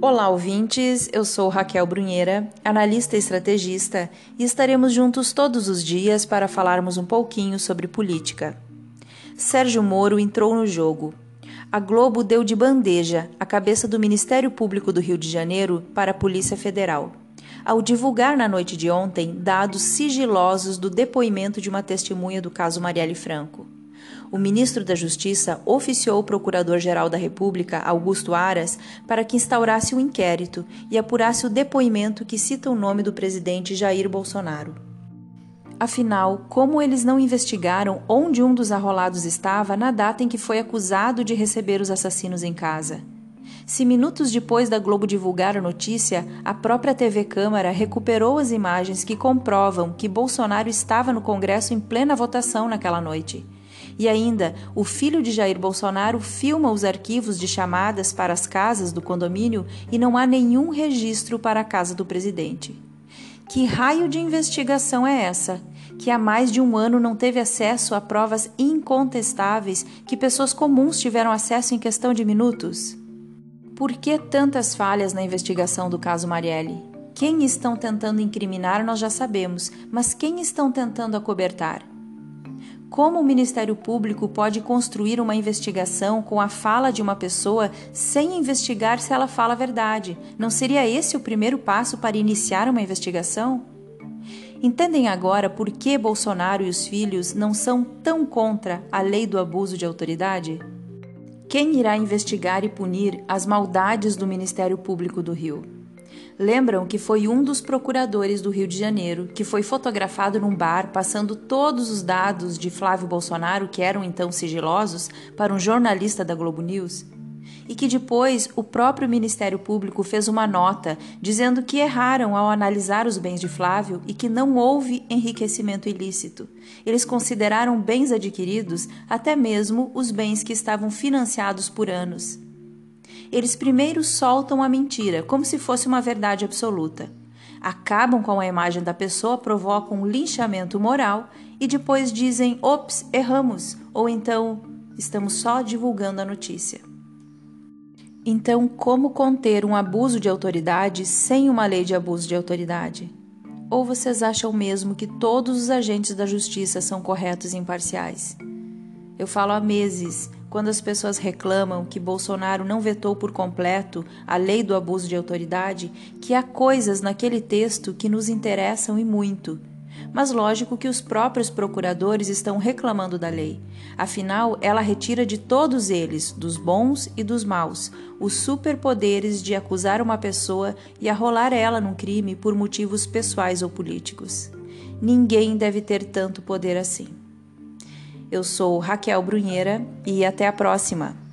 Olá, ouvintes. Eu sou Raquel Brunheira, analista e estrategista, e estaremos juntos todos os dias para falarmos um pouquinho sobre política. Sérgio Moro entrou no jogo. A Globo deu de bandeja a cabeça do Ministério Público do Rio de Janeiro para a Polícia Federal, ao divulgar na noite de ontem dados sigilosos do depoimento de uma testemunha do caso Marielle Franco o ministro da Justiça oficiou o Procurador-Geral da República, Augusto Aras, para que instaurasse um inquérito e apurasse o depoimento que cita o nome do presidente Jair Bolsonaro. Afinal, como eles não investigaram onde um dos arrolados estava na data em que foi acusado de receber os assassinos em casa? Se minutos depois da Globo divulgar a notícia, a própria TV Câmara recuperou as imagens que comprovam que Bolsonaro estava no Congresso em plena votação naquela noite e ainda, o filho de Jair Bolsonaro filma os arquivos de chamadas para as casas do condomínio e não há nenhum registro para a casa do presidente. Que raio de investigação é essa? Que há mais de um ano não teve acesso a provas incontestáveis que pessoas comuns tiveram acesso em questão de minutos? Por que tantas falhas na investigação do caso Marielle? Quem estão tentando incriminar nós já sabemos, mas quem estão tentando acobertar? Como o Ministério Público pode construir uma investigação com a fala de uma pessoa sem investigar se ela fala a verdade? Não seria esse o primeiro passo para iniciar uma investigação? Entendem agora por que Bolsonaro e os filhos não são tão contra a lei do abuso de autoridade? Quem irá investigar e punir as maldades do Ministério Público do Rio? Lembram que foi um dos procuradores do Rio de Janeiro que foi fotografado num bar passando todos os dados de Flávio Bolsonaro, que eram então sigilosos, para um jornalista da Globo News? E que depois o próprio Ministério Público fez uma nota dizendo que erraram ao analisar os bens de Flávio e que não houve enriquecimento ilícito. Eles consideraram bens adquiridos até mesmo os bens que estavam financiados por anos eles primeiro soltam a mentira, como se fosse uma verdade absoluta. Acabam com a imagem da pessoa, provocam um linchamento moral e depois dizem: ops, erramos, ou então estamos só divulgando a notícia. Então, como conter um abuso de autoridade sem uma lei de abuso de autoridade? Ou vocês acham mesmo que todos os agentes da justiça são corretos e imparciais? Eu falo há meses quando as pessoas reclamam que Bolsonaro não vetou por completo a lei do abuso de autoridade, que há coisas naquele texto que nos interessam e muito. Mas lógico que os próprios procuradores estão reclamando da lei. Afinal, ela retira de todos eles, dos bons e dos maus, os superpoderes de acusar uma pessoa e arrolar ela num crime por motivos pessoais ou políticos. Ninguém deve ter tanto poder assim. Eu sou Raquel Brunheira e até a próxima!